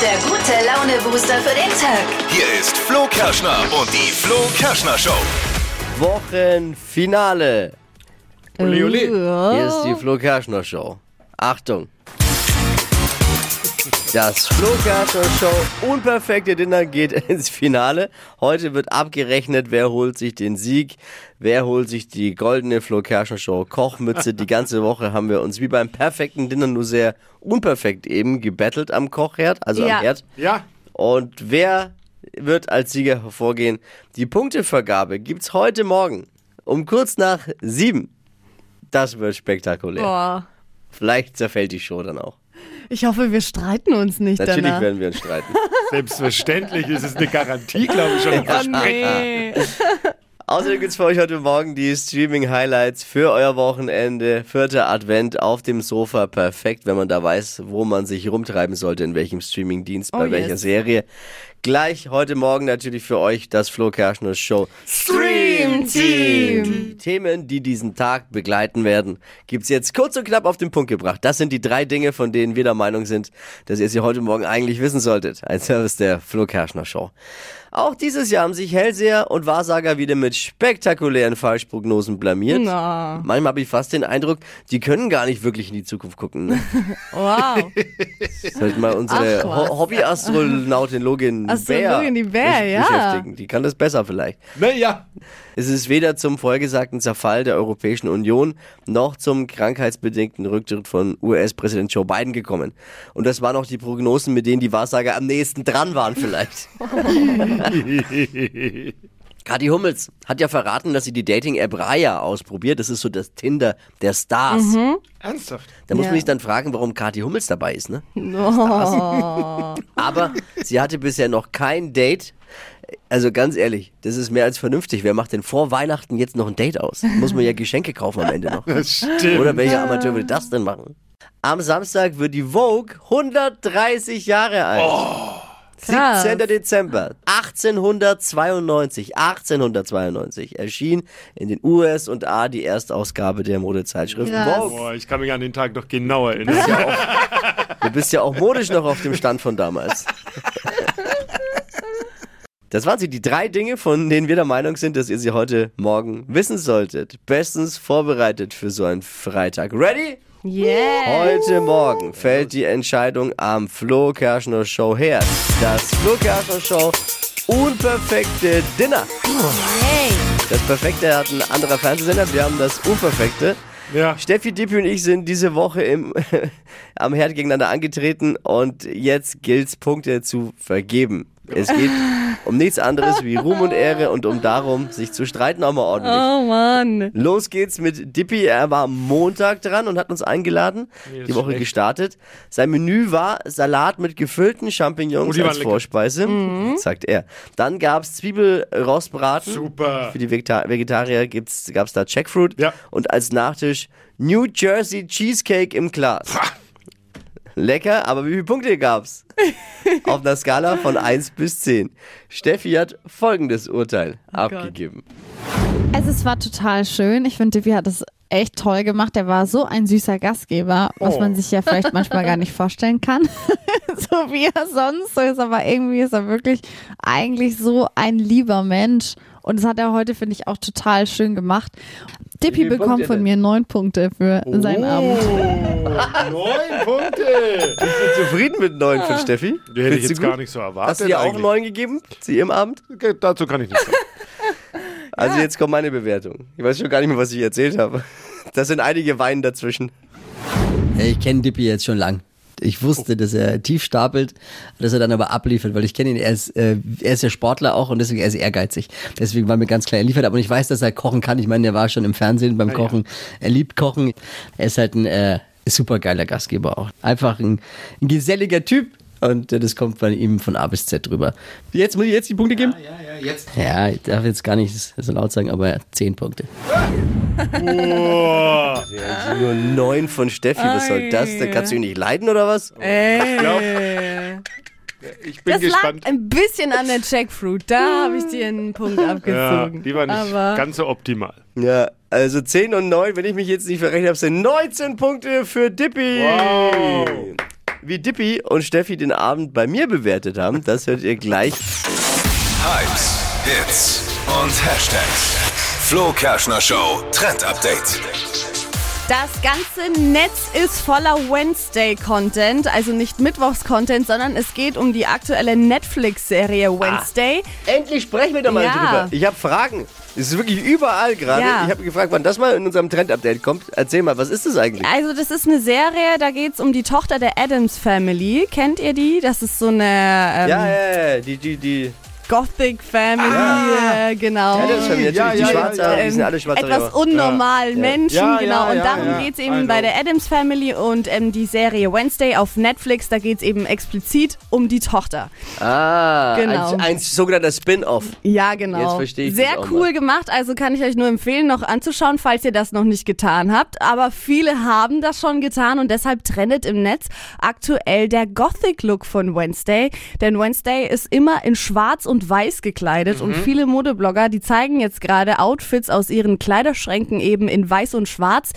der gute Laune-Booster für den Tag. Hier ist Flo Kerschner und die Flo Kerschner Show. Wochenfinale. Uli, uli. Hier ist die Flo Kerschner Show. Achtung. Das Flo Show unperfekte Dinner geht ins Finale. Heute wird abgerechnet, wer holt sich den Sieg, wer holt sich die goldene Flo Show Kochmütze. Die ganze Woche haben wir uns wie beim perfekten Dinner nur sehr unperfekt eben gebettelt am Kochherd, also Ja. am Herd. Ja, Und wer wird als Sieger hervorgehen? Die Punktevergabe gibt's heute Morgen um kurz nach sieben. Das wird spektakulär. Boah. Vielleicht zerfällt die Show dann auch. Ich hoffe, wir streiten uns nicht Natürlich danach. werden wir uns streiten. selbstverständlich. Es ist eine Garantie, glaube ich, schon. ein Oh, Versprechen. nee. Außerdem gibt's für euch heute Morgen die Streaming-Highlights für euer Wochenende. Vierter Advent auf dem Sofa. Perfekt, wenn man da weiß, wo man sich rumtreiben sollte, in welchem Streaming-Dienst, bei Oh, welcher yes. Serie. Gleich heute Morgen natürlich für euch das Flo Kerschner Show Stream Team. Die Themen, die diesen Tag begleiten werden, gibt's jetzt kurz und knapp auf den Punkt gebracht. Das sind die drei Dinge, von denen wir der Meinung sind, dass ihr sie heute Morgen eigentlich wissen solltet. Ein Service der Flo Kerschner Show. Auch dieses Jahr haben sich Hellseher und Wahrsager wieder mit spektakulären Falschprognosen blamiert. Na. Manchmal habe ich fast den Eindruck, die können gar nicht wirklich in die Zukunft gucken. Ne? Wow. Sollten mal unsere. Ho Hobby-Astronautin Login Astrologin, die Bär, ja. beschäftigen. Die kann das besser vielleicht. Naja, Es ist weder zum vorhergesagten Zerfall der Europäischen Union noch zum krankheitsbedingten Rücktritt von US-Präsident Joe Biden gekommen. Und das waren auch die Prognosen, mit denen die Wahrsager am nächsten dran waren vielleicht. Kathi Hummels hat ja verraten, dass sie die Dating-App Raya ausprobiert. Das ist so das Tinder der Stars. ernsthaft. Da muss Ja. man sich dann fragen, warum Kathi Hummels dabei ist. Ne? Oh. Aber sie hatte bisher noch kein Date. Also ganz ehrlich, das ist mehr als vernünftig. Wer macht denn vor Weihnachten jetzt noch ein Date aus? Muss man ja Geschenke kaufen am Ende noch. Das stimmt. Oder welcher Amateur will das denn machen? Am Samstag wird die Vogue 130 Jahre alt. Krass. 17. Dezember 1892, 1892 erschien in den USA die Erstausgabe der Modezeitschrift. Vogue. Boah, ich kann mich an den Tag noch genau erinnern. Du bist ja auch modisch noch auf dem Stand von damals. Das waren sie, die drei Dinge, von denen wir der Meinung sind, dass ihr sie heute Morgen wissen solltet. Bestens vorbereitet für so einen Freitag. Ready? Yeah. Heute Morgen fällt die Entscheidung am Flo Kerschner Show her. Das Flo Kerschner Show Unperfekte Dinner. Hey. Das Perfekte hat ein anderer Fernsehsender, wir haben das Unperfekte. Ja. Steffi, Dippi und ich sind diese Woche im, am Herd gegeneinander angetreten und jetzt gilt's Punkte zu vergeben. Es geht um nichts anderes wie Ruhm und Ehre und um darum, sich zu streiten auch mal ordentlich. Oh Mann. Los geht's mit Dippy. Er war am Montag dran und hat uns eingeladen, die Woche schlecht. gestartet. Sein Menü war Salat mit gefüllten Oh, Champignons waren als. Vorspeise, sagt er. Dann gab's Zwiebelrostbraten. Super. Für die Vegeta Vegetarier gibt's, gab's da Jackfruit. Ja. Und als Nachtisch New Jersey Cheesecake im Glas. Lecker, aber wie viele Punkte gab's? Auf einer Skala von 1 bis 10. Steffi hat folgendes Urteil abgegeben. Also es war total schön. Ich finde, Divi hat es echt toll gemacht. Er war so ein süßer Gastgeber, was Oh. man sich ja vielleicht manchmal gar nicht vorstellen kann. so wie er sonst so ist, aber irgendwie ist er wirklich eigentlich so ein lieber Mensch. Und das hat er heute, finde ich, auch total schön gemacht. Viele bekommt von mir neun Punkte für seinen Abend. Oh, neun Punkte. Bist du zufrieden mit 9 von Steffi? Die hätte ich Findest jetzt gar nicht so erwartet. Hast du ihr auch eigentlich. 9 gegeben zu ihrem Abend? Okay, Dazu kann ich nichts sagen. Also jetzt kommt meine Bewertung. Ich weiß schon gar nicht mehr, was ich erzählt habe. Da sind einige Weinen dazwischen. Ich kenne Dippy jetzt schon lang. Ich wusste, dass er tief stapelt, dass er dann aber abliefert, weil ich kenne ihn, er ist, äh, er ist ja Sportler auch und deswegen er ist ehrgeizig. Deswegen war mir ganz klar, er liefert, aber ich weiß, dass er kochen kann. Ich meine, er war schon im Fernsehen beim Kochen. Er liebt Kochen. Er ist halt ein äh, super geiler Gastgeber auch. Einfach ein, ein geselliger Typ. Und äh, das kommt bei ihm von A bis Z drüber. Jetzt muss ich jetzt die Punkte geben? Ja, ja, jetzt. Ja, ich darf jetzt gar nicht so laut sagen, aber 10 Punkte. Boah. Ja, nur 9 von Steffi, was soll das? Da kannst du ihn nicht leiden oder was? Ey. Ich bin Das gespannt. lag ein bisschen an der Jackfruit. Da habe ich dir einen Punkt Ja, abgezogen. die war nicht Aber ganz so optimal. Ja, also 10 und 9, wenn ich mich jetzt nicht verrechnet habe, sind 19 Punkte für Dippy. Wow. Wie Dippy und Steffi den Abend bei mir bewertet haben, das hört ihr gleich. Hypes, Hits und Hashtags. Flo Kerschner Show Trend Update. Das ganze Netz ist voller Wednesday-Content, also nicht Mittwochs-Content, sondern es geht um die aktuelle Netflix-Serie Wednesday. Endlich sprechen wir doch mal Ja. drüber. Ich habe Fragen. Es ist wirklich überall gerade. Ja. Ich habe gefragt, wann das mal in unserem Trend-Update kommt. Erzähl mal, was ist das eigentlich? Also das ist eine Serie, da geht es um die Tochter der Adams Family. Kennt ihr die? Das ist so eine ähm, Ja, ja, ja, die, die, die. Gothic Family, äh, genau. Ja, das ist natürlich Ja, die ja, Schwarze, ja, die sind alle schwarze. etwas unnormalen Menschen, Ja, ja, genau. Und ja, darum ja. geht's I eben bei know. der Adams Family und ähm, die Serie Wednesday auf Netflix, da geht's eben explizit um die Tochter. Ah, Genau. ein, ein sogenannter Spin-off. Ja, genau. Jetzt verstehe ich das Sehr cool mal. gemacht, also kann ich euch nur empfehlen, noch anzuschauen, falls ihr das noch nicht getan habt. Aber viele haben das schon getan und deshalb trendet im Netz aktuell der Gothic-Look von Wednesday. Denn Wednesday ist immer in schwarz und weiß gekleidet und viele Modeblogger, die zeigen jetzt gerade Outfits aus ihren Kleiderschränken eben in weiß und schwarz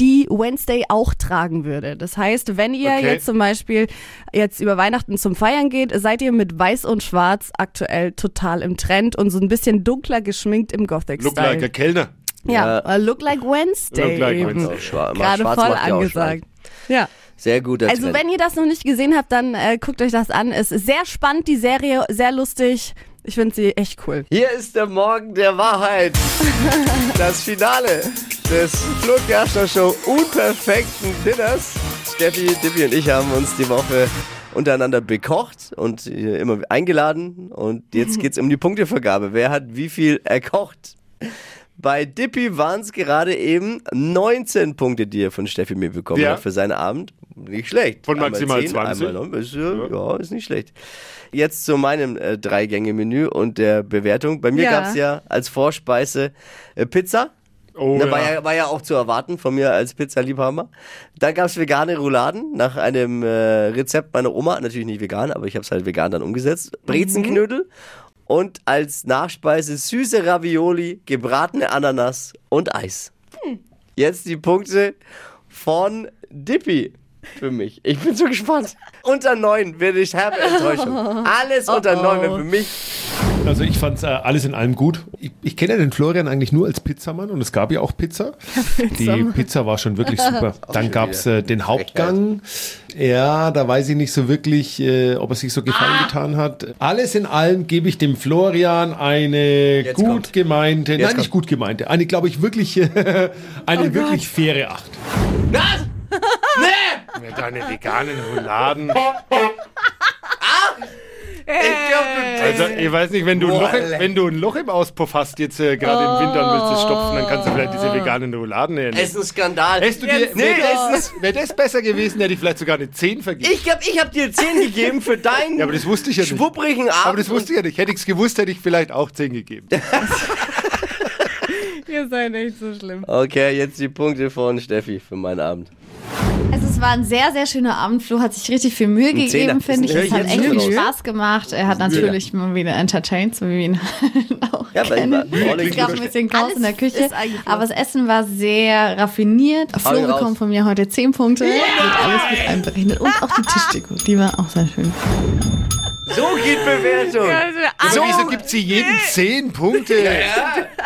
die Wednesday auch tragen würde. Das heißt, wenn ihr Okay. jetzt zum Beispiel jetzt über Weihnachten zum Feiern geht, seid ihr mit weiß und schwarz aktuell total im Trend und so ein bisschen dunkler geschminkt im Look like a Gothic-Style. Kellner. Ja, äh, look like Wednesday. Look like. Wednesday. Gerade schwarz voll ja angesagt. Ja. Sehr guter Also Trend. wenn ihr das noch nicht gesehen habt, dann äh, guckt euch das an. Es ist sehr spannend, die Serie, sehr lustig. Ich finde sie echt cool. Hier ist der Morgen der Wahrheit. Das Finale des Flo Kerschner Show unperfekten Dinners. Steffi, Dippi und ich haben uns die Woche untereinander bekocht und äh, immer eingeladen. Und jetzt geht's um die Punktevergabe. Wer hat wie viel erkocht? Bei Dippy waren es gerade eben 19 Punkte, die er von Steffi mir bekommen Ja. hat für seinen Abend. Nicht schlecht. Von Einmal maximal 10, 20. Einmal 9, ist, ja, ja, ist nicht schlecht. Jetzt zu meinem äh, Drei-Gänge-Menü und der Bewertung. Bei mir Ja. gab's ja als Vorspeise äh, Pizza. Oh, Da war, ja. ja, war ja auch zu erwarten von mir als Pizzaliebhaber. Dann gab's vegane Rouladen nach einem äh, Rezept meiner Oma. Natürlich nicht vegan, aber ich habe es halt vegan dann umgesetzt. Brezenknödel. Und als Nachspeise süße Ravioli, gebratene Ananas und Eis. Jetzt die Punkte von Dippy für mich. Ich bin so gespannt. Unter neun werde ich herbe Enttäuschung. Alles unter neun wäre für mich. Also ich fand äh, alles in allem gut. Ich, ich kenne ja den Florian eigentlich nur als Pizzamann und es gab ja auch Pizza. Die Pizza war schon wirklich super. Dann gab es äh, den Hauptgang. Ja, da weiß ich nicht so wirklich, äh, ob er sich so gefallen getan hat. Alles in allem gebe ich dem Florian eine Jetzt gut kommt. gemeinte, nein, kommt. nicht gut gemeinte, eine, glaube ich, wirklich, eine wirklich faire Acht. Was? Ja, Deine veganen Rouladen. Ich glaub, du Also, ich weiß nicht, wenn du, ein Boah, Loch, im- Alter. wenn du ein Loch im Auspuff hast, jetzt äh, gerade im Winter und willst es stopfen, dann kannst du vielleicht diese veganen Rouladen hernehmen. Es ist ein Skandal. Hättest du dir, Nee, wäre das, wär das besser gewesen, hätte ich vielleicht sogar eine 10 vergeben. Ich hab, ich hab dir 10 gegeben für deinen Ja, aber das wusste ich ja nicht. schwupprigen Abend. Aber das wusste ich ja nicht. Hätte ich es gewusst, hätte ich vielleicht auch 10 gegeben. Ihr seid echt so schlimm. Okay, jetzt die Punkte von Steffi für meinen Abend. Also es war ein sehr, sehr schöner Abend. Flo hat sich richtig viel Mühe gegeben, finde ich. Es hat echt viel. Spaß gemacht. Er hat natürlich mal wieder entertained, so wie wir ihn auch Ja, kennen. Es gab ein bisschen Chaos in der Küche, aber das Essen war sehr raffiniert. Flo bekommt von mir heute 10 Punkte, wird alles mit einberechnet und auch die Tischdeko, die war auch sehr schön. So geht Bewertung. Also, wieso gibt sie jedem 10 Punkte?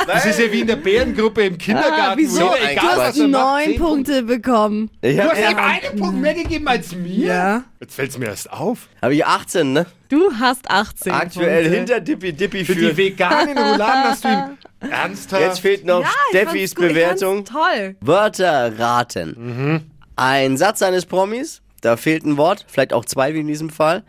Das ist ja wie in der Bärengruppe im Kindergarten. Ah, wieso? Ein egal, er macht, Neun 10 Punkte bekommen. Ich Du hast ihm ja, einen Punkt mehr gegeben als mir? Ja. Jetzt fällt es mir erst auf. hab ich 18, ne? Du hast 18 Aktuell Punkte. hinter Dippy Dippy Für die führt. veganen Rouladen hast du ihm ernsthaft... Jetzt fehlt noch Ja, Steffis gut, ich Bewertung. Toll. Wörter raten. Ein Satz eines Promis, da fehlt ein Wort, vielleicht auch zwei wie in diesem Fall.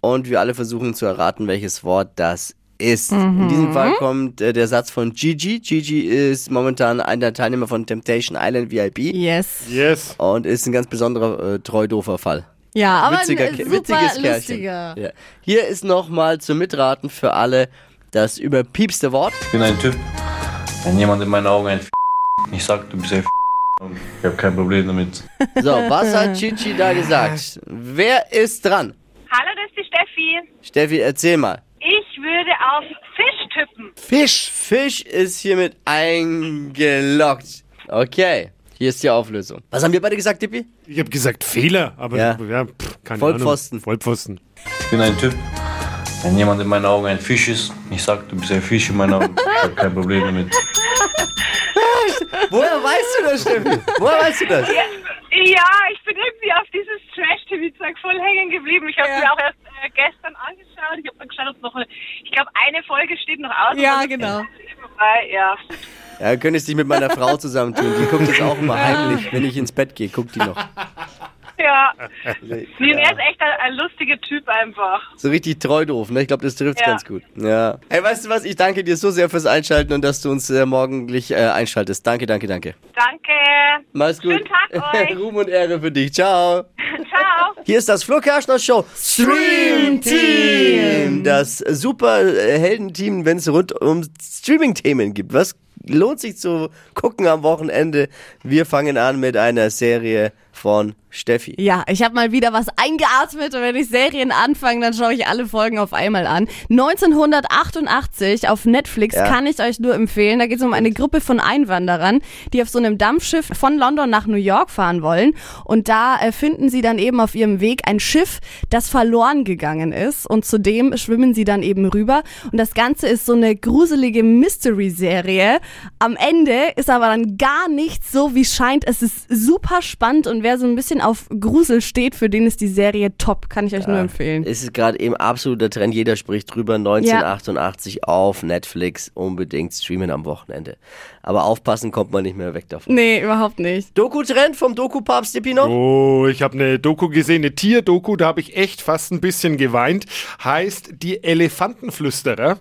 Und wir alle versuchen zu erraten, welches Wort das ist. In diesem Fall kommt äh, der Satz von Gigi. Gigi ist momentan einer der Teilnehmer von Temptation Island VIP Yes. Yes. und ist ein ganz besonderer äh, treu-doofer Fall. Ja, aber Witziger, ein super witziges Kerlchen. lustiger. Ja. Hier ist nochmal zum Mitraten für alle das überpiepste Wort. Ich bin ein Typ, wenn jemand in meinen Augen ein ich sag, du bist ein und ich habe kein Problem damit. So, was hat Gigi da gesagt? Wer ist dran? Ist die Steffi. Steffi, erzähl mal. Ich würde auf Fisch tippen. Fisch. Fisch ist hiermit eingeloggt. Okay. Hier ist die Auflösung. Was haben wir beide gesagt, Dippi? Ich habe gesagt Fehler, aber Ja. ja, pff, keine Vollpfosten. Ahnung. Vollpfosten. Ich bin ein Typ. Wenn jemand in meinen Augen ein Fisch ist, ich sag, du bist ein Fisch in meinen Augen. Ich hab kein Problem damit. Woher weißt du das, Steffi? Woher weißt du das? Ja, ja, ich bin irgendwie auf dieses Trash-TV-Zeug voll hängen geblieben. Ich habe Ja. mir auch erst äh, gestern angeschaut. Ich habe dann geschaut, ob noch eine, ich glaube, eine Folge steht noch aus. Ja, genau. ja. Ja, könntest dich mit meiner Frau zusammentun. Die guckt das auch immer heimlich. Wenn ich ins Bett gehe, guckt die noch. Ja. Nee, und er ist echt ein, ein lustiger Typ einfach. So richtig treu doof, ne? Ich glaube, das trifft Ja. ganz gut. Ja. Hey, weißt du was? Ich danke dir so sehr fürs Einschalten und dass du uns äh, morgendlich äh, einschaltest. Danke, danke, danke. Danke. Mach's gut. Schönen Tag euch. Ruhm und Ehre für dich. Ciao. Ciao. Hier ist das Flo Kerschner Show Stream Team. Das super äh, Heldenteam, wenn es rund um Streaming-Themen gibt. Was lohnt sich zu gucken am Wochenende? Wir fangen an mit einer Serie von Steffi. Ja, ich habe mal wieder was eingeatmet und wenn ich Serien anfange, dann schaue ich alle Folgen auf einmal an. 1988 auf Netflix Ja. kann ich euch nur empfehlen. Da geht es um eine Gruppe von Einwanderern, die auf so einem Dampfschiff von London nach New York fahren wollen. Und da äh, finden sie dann eben auf ihrem Weg ein Schiff, das verloren gegangen ist. Und zudem schwimmen sie dann eben rüber. Und das Ganze ist so eine gruselige Mystery-Serie. Am Ende ist aber dann gar nichts so, wie scheint. Es ist super spannend und wer so ein bisschen auf Grusel steht, für den ist die Serie top. Kann ich euch nur empfehlen. Es ist gerade eben absoluter Trend. Jeder spricht drüber. 1988 auf Netflix. Unbedingt streamen am Wochenende. Aber aufpassen kommt man nicht mehr weg davon. Nee, überhaupt nicht. Doku-Trend vom Doku-Papst Dippi noch? Oh, ich habe eine Doku gesehen, eine Tier-Doku, da habe ich echt fast ein bisschen geweint. Heißt Die Elefantenflüsterer.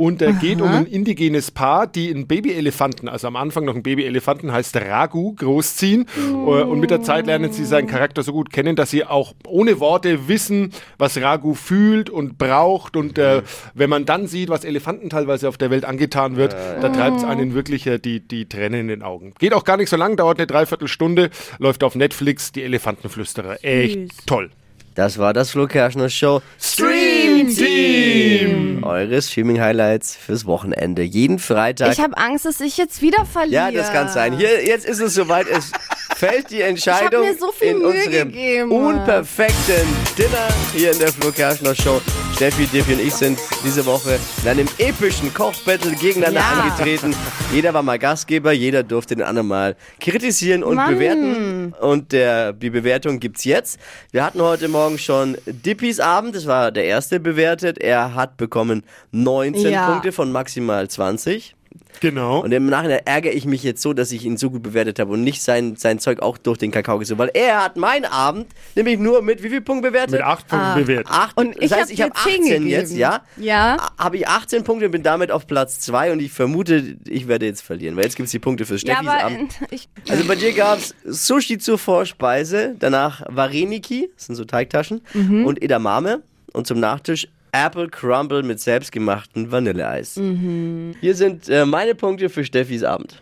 Und äh, geht um ein indigenes Paar, die einen Babyelefanten, also am Anfang noch einen Babyelefanten, heißt Ragu, großziehen. Äh, Und mit der Zeit lernen sie seinen Charakter so gut kennen, dass sie auch ohne Worte wissen, was Ragu fühlt und braucht. Und äh, wenn man dann sieht, was Elefanten teilweise auf der Welt angetan wird, da treibt es einen wirklich äh, die, die Tränen in den Augen. Geht auch gar nicht so lang, dauert eine Dreiviertelstunde, läuft auf Netflix, die Elefantenflüsterer. Echt toll. Das war das Flo Kerschner Show Stream Team! Eure Streaming-Highlights fürs Wochenende. Jeden Freitag. Ich habe Angst, dass ich jetzt wieder verliere. ja, das kann sein. Hier, jetzt ist es soweit. Es fällt die Entscheidung mir so viel in Mühe unserem gegeben. unperfekten Dinner hier in der Flo Kerschner Show. Steffi, Diffi und ich sind diese Woche in einem epischen Kochbattle gegeneinander Ja. angetreten. Jeder war mal Gastgeber, jeder durfte den anderen mal kritisieren und Mann. bewerten. Und der, die Bewertung gibt's jetzt. Wir hatten heute Morgen schon Dippis Abend, das war der erste bewertet. Er hat bekommen 19 Ja. Punkte von maximal 20. Genau. Und im Nachhinein ärgere ich mich jetzt so, dass ich ihn so gut bewertet habe und nicht sein, sein Zeug auch durch den Kakao gesogen, weil er hat meinen Abend nämlich nur mit wie viel Punkten bewertet? Mit acht Punkten bewertet. Acht. Und ich das heißt, hab ich habe 10 18 gegeben. jetzt, ja? Ja. Habe ich 18 Punkte und bin damit auf Platz 2 und ich vermute, ich werde jetzt verlieren, weil jetzt gibt es die Punkte für Ja, Steffis aber Abend. ich, Also bei dir gab es Sushi zur Vorspeise, danach Vareniki, das sind so Teigtaschen, Mhm. und Edamame und zum Nachtisch Apple Crumble mit selbstgemachten Vanilleeis. Mhm. Hier sind äh, meine Punkte für Steffis Abend.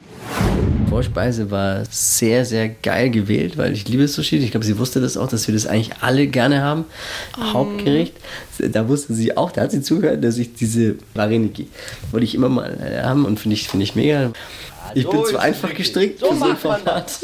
Vorspeise war sehr, sehr geil gewählt, weil ich liebe Sushi. Ich glaube, sie wusste das auch, dass wir das eigentlich alle gerne haben. Hauptgericht, da wusste sie auch, da hat sie zugehört, dass ich diese Vareniki wollte ich immer mal äh, haben und finde ich, finde ich mega. Ich bin zu einfach gestrickt für so ein Format.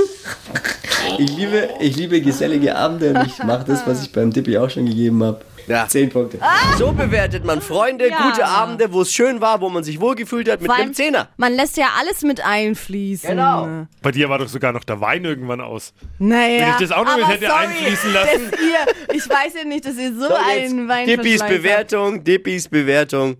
Ich liebe, ich liebe gesellige Abende und ich mache das, was ich beim Dippi auch schon gegeben habe. Ja. Zehn Punkte. So bewertet man Freunde, Ja. gute Abende, wo es schön war, wo man sich wohlgefühlt hat, mit einem Zehner. Man lässt ja alles mit einfließen. Genau. Bei dir war doch sogar noch der Wein irgendwann aus. Naja, Wenn ich das auch noch mit aber hätte sorry, einfließen lassen. Dass ihr, ich weiß ja nicht, dass ihr so, So, einen Wein Dippis Bewertung, Dippis Bewertung.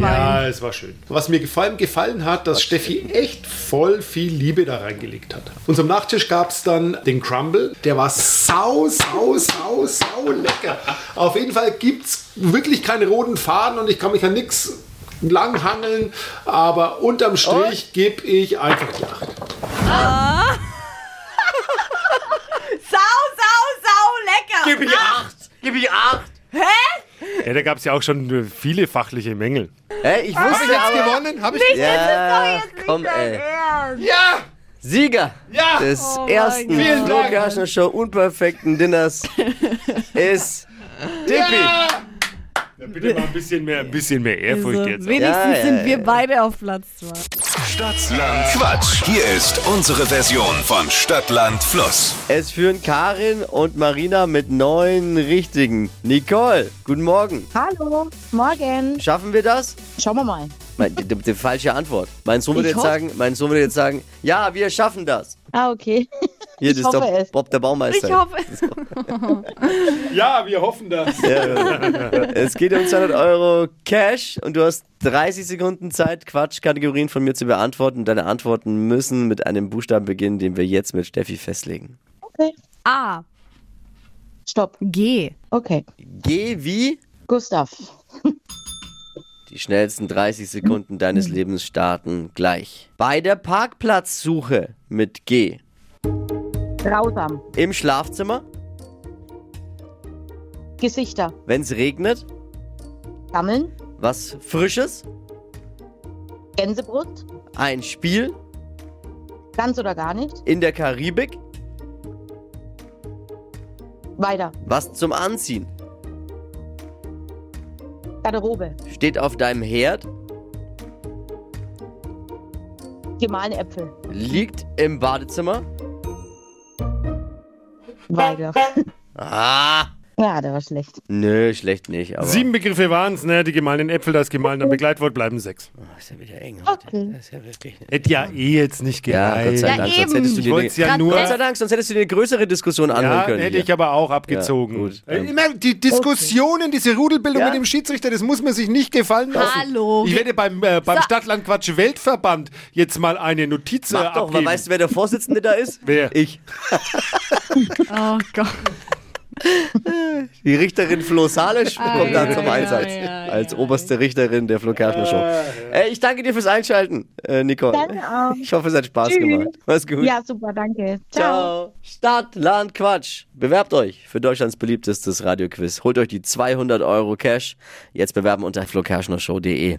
Ja, es war schön. Was mir vor allem gefallen hat, dass Steffi echt voll viel Liebe da reingelegt hat. Unserem Nachtisch gab es dann den Crumble. Der war sau, sau, sau, sau lecker. Auf jeden Fall gibt es wirklich keine roten Faden und ich kann mich an nichts langhangeln. Aber unterm Strich gebe ich einfach die Acht. Sau, sau, sau lecker. Gib ich acht. Gib ich acht. Ja, da gab es ja auch schon viele fachliche Mängel. Hä, ich Habe wusste ich jetzt aber... gewonnen? Habe ich Ja, komm ey. Ja! Sieger Ja! des Oh ersten Flo Show unperfekten Dinners ist Dippi. Ja, bitte mal ein bisschen mehr, ein bisschen mehr Ehrfurcht Also, jetzt. wenigstens Ja, ja, sind wir ja. beide auf Platz zwei. Stadtland Quatsch. Hier ist unsere Version von Stadtland Fluss. Es führen Karin und Marina mit neun richtigen. Nicole, guten Morgen. Hallo, morgen. Schaffen wir das? Schauen wir mal. Mein- Die, die, die falsche Antwort. Mein Sohn würde jetzt sagen, mein Sohn würde jetzt sagen, ja, wir schaffen das. Ah, okay. Hier, Ich das ist hoffe doch es. Bob der Baumeister. Ich hoffe. Ja, wir hoffen das. Es geht um 200 Euro Cash und du hast 30 Sekunden Zeit, Quatschkategorien von mir zu beantworten. Deine Antworten müssen mit einem Buchstaben beginnen, den wir jetzt mit Steffi festlegen. Okay. A. Stopp. G. Okay. Geh wie Gustav. die schnellsten 30 Sekunden deines Lebens starten gleich. Bei der Parkplatzsuche mit G. Grausam. Im Schlafzimmer, Gesichter. wenn es regnet, Gammeln. was Frisches, Gänsebrust. ein Spiel Ganz oder gar nicht. in der Karibik, Weiter. was zum Anziehen, Garderobe. steht auf deinem Herd, Gemahlene Äpfel. liegt im Badezimmer. Weiter. Ah, Ja, der war schlecht. nö, schlecht nicht, aber Sieben Begriffe waren es, ne? Die gemahlenen Äpfel, das gemahlene Begleitwort bleiben sechs. Oh, ist ja wieder eng. Heute. Okay. Das ist ja wirklich. Hätte ja eh jetzt nicht Ja, gereicht. Gott sei Ja, Dank, sonst eben. hättest du Ich dir wollte es ja nur. Gott sei Dank, sonst hättest du dir eine größere Diskussion anhören Ja, können. hätte hier. ich aber auch abgezogen. Ja, gut. Äh, Immer die Diskussionen, diese Rudelbildung Ja. mit dem Schiedsrichter, das muss man sich nicht gefallen lassen. Hallo. Ich werde beim, äh, beim So. Stadtlandquatsch Weltverband jetzt mal eine Notiz äh, Mach doch, abgeben. du, wer der Vorsitzende da ist? Wer? Ich. Oh Gott. Die Richterin Flo Salisch kommt da zum ja, Einsatz. als oberste Richterin der Flo Kerschner Show. Äh, ich danke dir fürs Einschalten, äh, Nicole. Danke auch. Ich hoffe, es hat Spaß Tschüss. gemacht. Mach's gut. Ja, super, danke. Ciao. Ciao. Stadt, Land, Quatsch. Bewerbt euch für Deutschlands beliebtestes Radioquiz. Holt euch die 200 Euro Cash. Jetzt bewerben unter flokerschnershow.de.